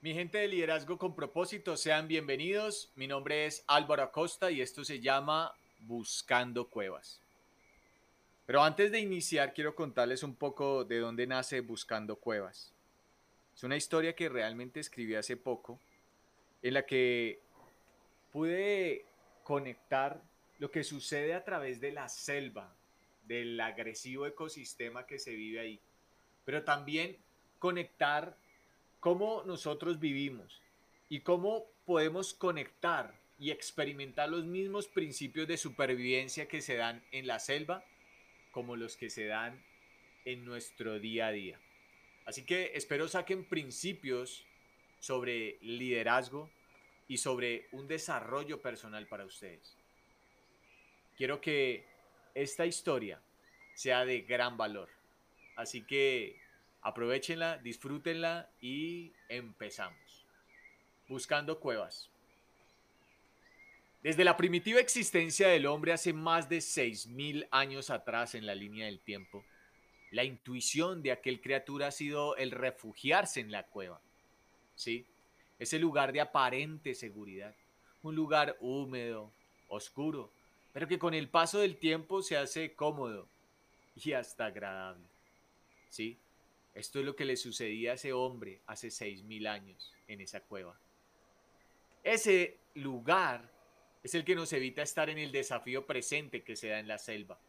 Mi gente de liderazgo con propósito, sean bienvenidos. Mi nombre es Álvaro Acosta y esto se llama Buscando Cuevas. Pero antes de iniciar, quiero contarles un poco de dónde nace Buscando Cuevas. Es una historia que realmente escribí hace poco, en la que pude conectar lo que sucede a través de la selva, del agresivo ecosistema que se vive ahí, pero también conectar cómo nosotros vivimos y cómo podemos conectar y experimentar los mismos principios de supervivencia que se dan en la selva como los que se dan en nuestro día a día. Así que espero saquen principios sobre liderazgo y sobre un desarrollo personal para ustedes. Quiero que esta historia sea de gran valor. Así que Aprovechenla, disfrútenla y empezamos. Buscando cuevas. Desde la primitiva existencia del hombre hace más de 6.000 años atrás en la línea del tiempo, la intuición de aquel criatura ha sido el refugiarse en la cueva. ¿Sí? Ese lugar de aparente seguridad. Un lugar húmedo, oscuro, pero que con el paso del tiempo se hace cómodo y hasta agradable. ¿Sí? Esto es lo que le sucedía a ese hombre hace seis mil años en esa cueva. Ese lugar es el que nos evita estar en el desafío presente que se da en la selva,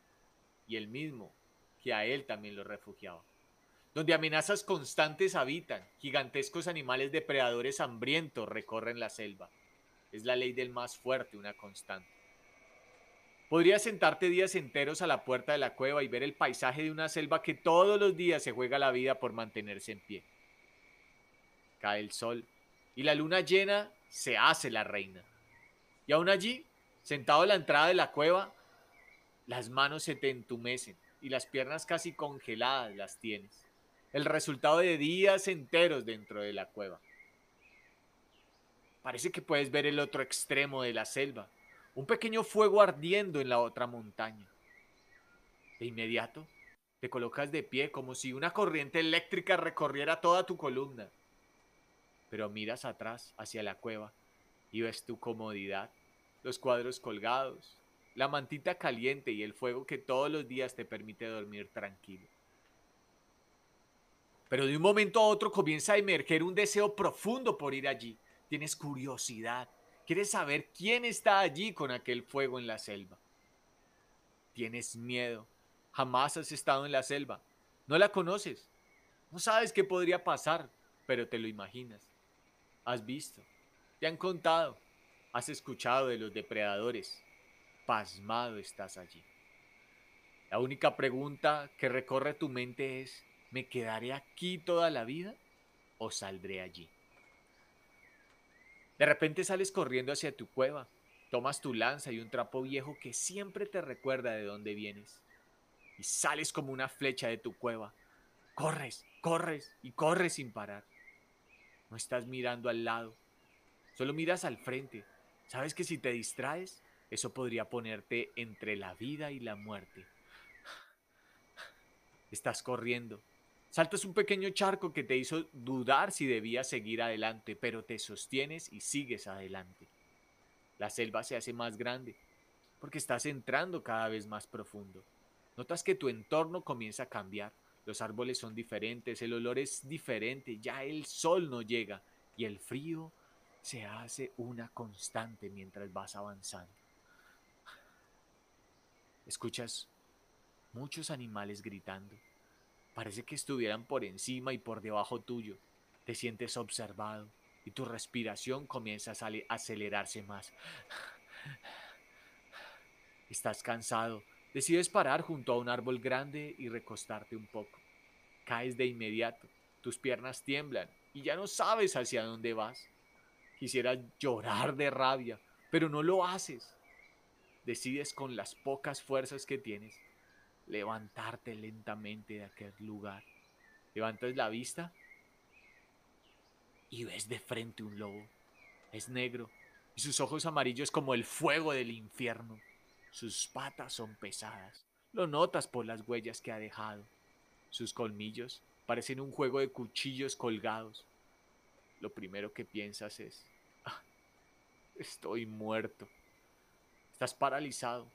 y el mismo que a él también lo refugiaba. Donde amenazas constantes habitan, gigantescos animales depredadores hambrientos recorren la selva. Es la ley del más fuerte, una constante. Podrías sentarte días enteros a la puerta de la cueva y ver el paisaje de una selva que todos los días se juega la vida por mantenerse en pie. Cae el sol y la luna llena se hace la reina. Y aún allí, sentado a la entrada de la cueva, las manos se te entumecen y las piernas casi congeladas las tienes. El resultado de días enteros dentro de la cueva. Parece que puedes ver el otro extremo de la selva un pequeño fuego ardiendo en la otra montaña. De inmediato, te colocas de pie como si una corriente eléctrica recorriera toda tu columna. Pero miras atrás hacia la cueva y ves tu comodidad, los cuadros colgados, la mantita caliente y el fuego que todos los días te permite dormir tranquilo. Pero de un momento a otro comienza a emerger un deseo profundo por ir allí. Tienes curiosidad, Quieres saber quién está allí con aquel fuego en la selva. Tienes miedo. Jamás has estado en la selva. No la conoces. No sabes qué podría pasar, pero te lo imaginas. Has visto. Te han contado. Has escuchado de los depredadores. Pasmado estás allí. La única pregunta que recorre tu mente es, ¿me quedaré aquí toda la vida o saldré allí? De repente sales corriendo hacia tu cueva, tomas tu lanza y un trapo viejo que siempre te recuerda de dónde vienes. Y sales como una flecha de tu cueva. Corres, corres y corres sin parar. No estás mirando al lado, solo miras al frente. Sabes que si te distraes, eso podría ponerte entre la vida y la muerte. Estás corriendo, Saltas un pequeño charco que te hizo dudar si debías seguir adelante, pero te sostienes y sigues adelante. La selva se hace más grande porque estás entrando cada vez más profundo. Notas que tu entorno comienza a cambiar. Los árboles son diferentes, el olor es diferente, ya el sol no llega y el frío se hace una constante mientras vas avanzando. Escuchas muchos animales gritando Parece que estuvieran por encima y por debajo tuyo. Te sientes observado y tu respiración comienza a acelerarse más. Estás cansado. Decides parar junto a un árbol grande y recostarte un poco. Caes de inmediato. Tus piernas tiemblan y ya no sabes hacia dónde vas. Quisieras llorar de rabia, pero no lo haces. Decides con las pocas fuerzas que tienes levantarte lentamente de aquel lugar. Levantas la vista y ves de frente un lobo. Es negro y sus ojos amarillos como el fuego del infierno. Sus patas son pesadas. Lo notas por las huellas que ha dejado. Sus colmillos parecen un juego de cuchillos colgados. lo primero que piensas es, ah, estoy muerto. Estás paralizado,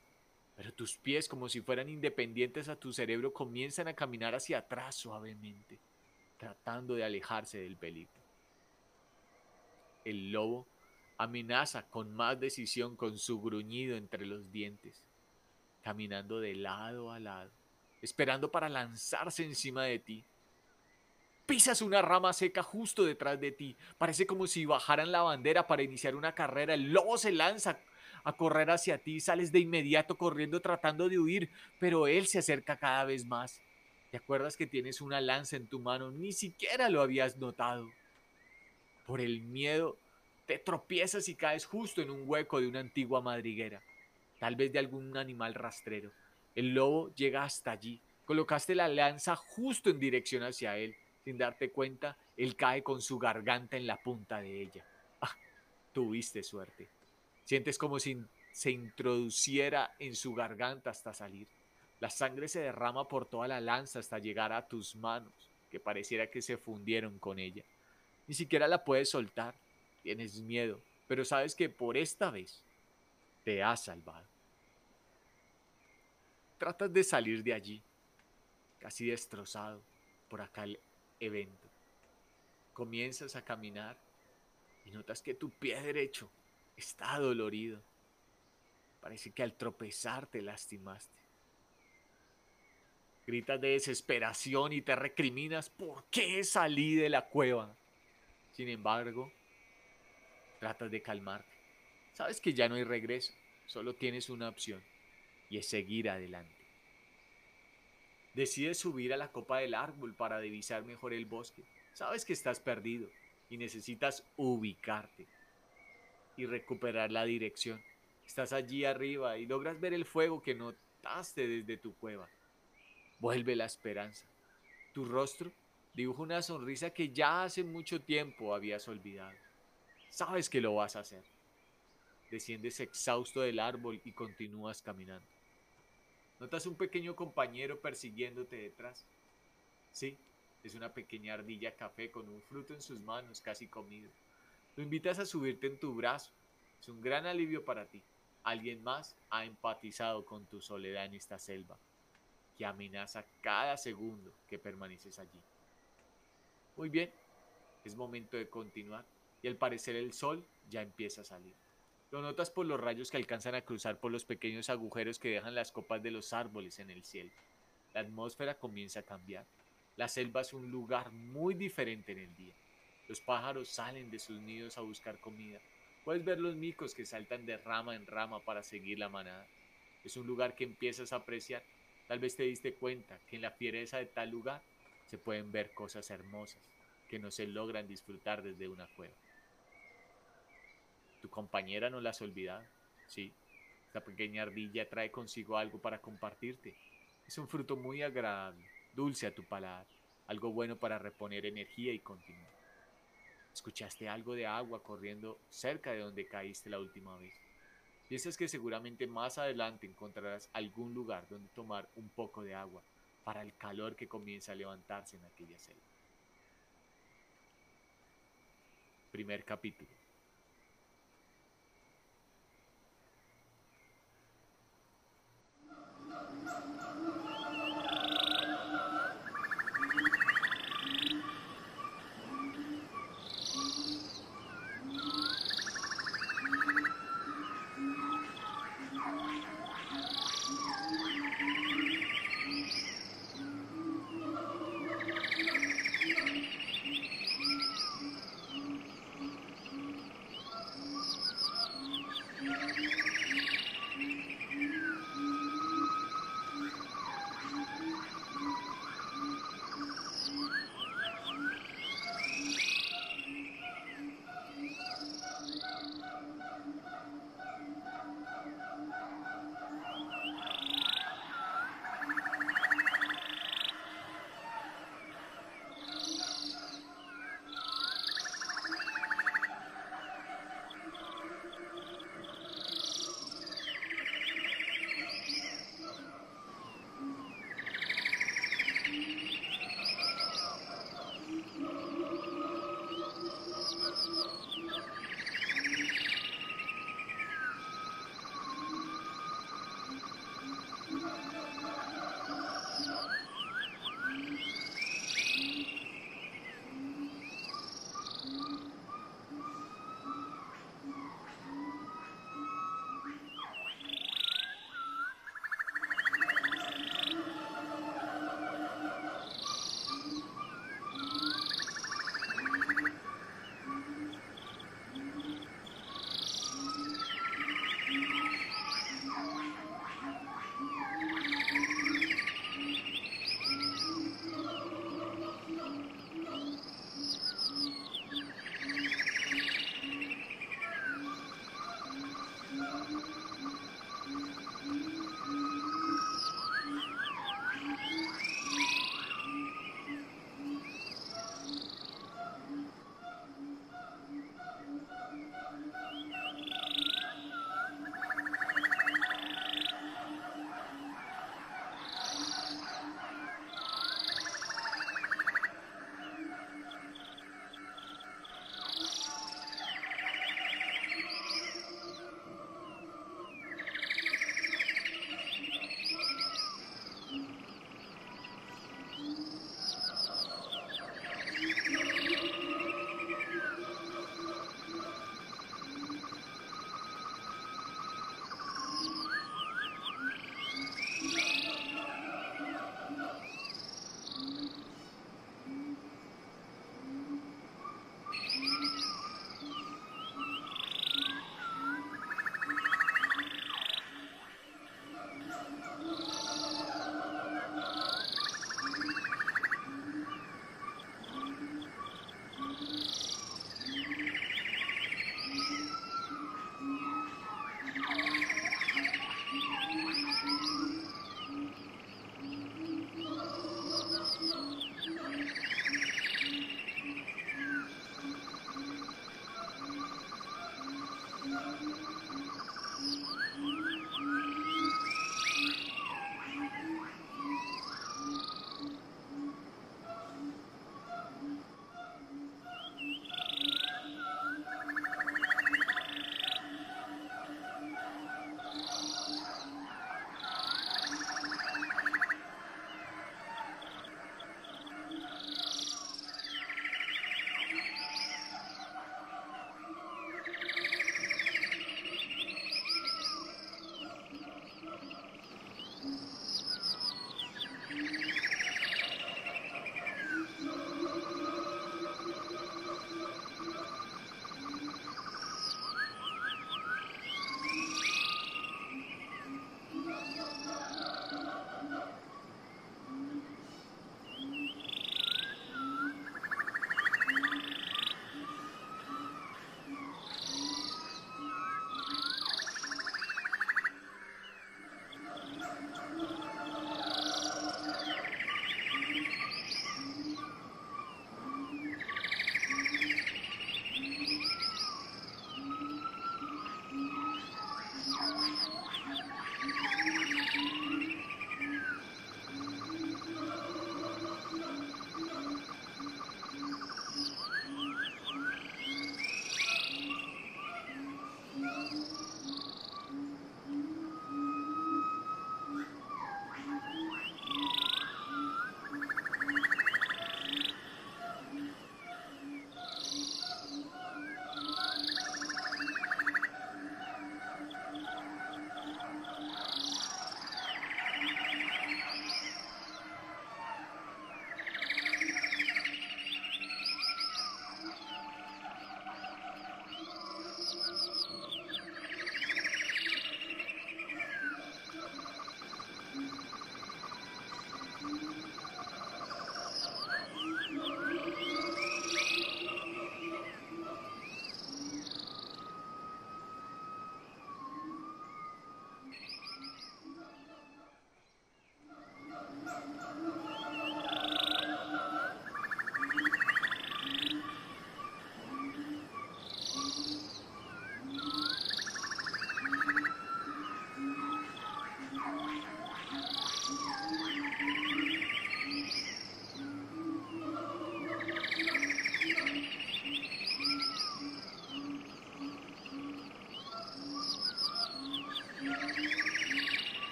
pero tus pies, como si fueran independientes a tu cerebro, comienzan a caminar hacia atrás suavemente, tratando de alejarse del peligro. El lobo amenaza con más decisión con su gruñido entre los dientes, caminando de lado a lado, esperando para lanzarse encima de ti. Pisas una rama seca justo detrás de ti. Parece como si bajaran la bandera para iniciar una carrera. El lobo se lanza a correr hacia ti. Sales de inmediato corriendo tratando de huir, pero él se acerca cada vez más. ¿Te acuerdas que tienes una lanza en tu mano? Ni siquiera lo habías notado. Por el miedo, te tropiezas y caes justo en un hueco de una antigua madriguera, tal vez de algún animal rastrero. El lobo llega hasta allí. Colocaste la lanza justo en dirección hacia él. Sin darte cuenta, él cae con su garganta en la punta de ella. Ah, tuviste suerte. Sientes como si se introduciera en su garganta hasta salir. La sangre se derrama por toda la lanza hasta llegar a tus manos, que pareciera que se fundieron con ella. Ni siquiera la puedes soltar. Tienes miedo, pero sabes que por esta vez te has salvado. Tratas de salir de allí, casi destrozado por aquel evento. Comienzas a caminar y notas que tu pie derecho está dolorido. Parece que al tropezar te lastimaste. Gritas de desesperación y te recriminas por qué salí de la cueva. Sin embargo, tratas de calmarte. Sabes que ya no hay regreso, solo tienes una opción y es seguir adelante. Decides subir a la copa del árbol para divisar mejor el bosque. Sabes que estás perdido y necesitas ubicarte y recuperar la dirección. Estás allí arriba y logras ver el fuego que notaste desde tu cueva. Vuelve la esperanza. Tu rostro dibuja una sonrisa que ya hace mucho tiempo habías olvidado. Sabes que lo vas a hacer. Desciendes exhausto del árbol y continúas caminando. Notas un pequeño compañero persiguiéndote detrás. Sí, es una pequeña ardilla café con un fruto en sus manos casi comido. Lo invitas a subirte en tu brazo. Es un gran alivio para ti. Alguien más ha empatizado con tu soledad en esta selva, que amenaza cada segundo que permaneces allí. Muy bien, es momento de continuar y al parecer el sol ya empieza a salir. Lo notas por los rayos que alcanzan a cruzar por los pequeños agujeros que dejan las copas de los árboles en el cielo. La atmósfera comienza a cambiar. La selva es un lugar muy diferente en el día. Los pájaros salen de sus nidos a buscar comida. Puedes ver los micos que saltan de rama en rama para seguir la manada. Es un lugar que empiezas a apreciar. Tal vez te diste cuenta que en la fiereza de tal lugar se pueden ver cosas hermosas que no se logran disfrutar desde una cueva. Tu compañera no la has olvidado, sí. Esta pequeña ardilla trae consigo algo para compartirte. Es un fruto muy agradable, dulce a tu paladar, algo bueno para reponer energía y continuar. Escuchaste algo de agua corriendo cerca de donde caíste la última vez. Piensas que seguramente más adelante encontrarás algún lugar donde tomar un poco de agua para el calor que comienza a levantarse en aquella selva. Primer capítulo.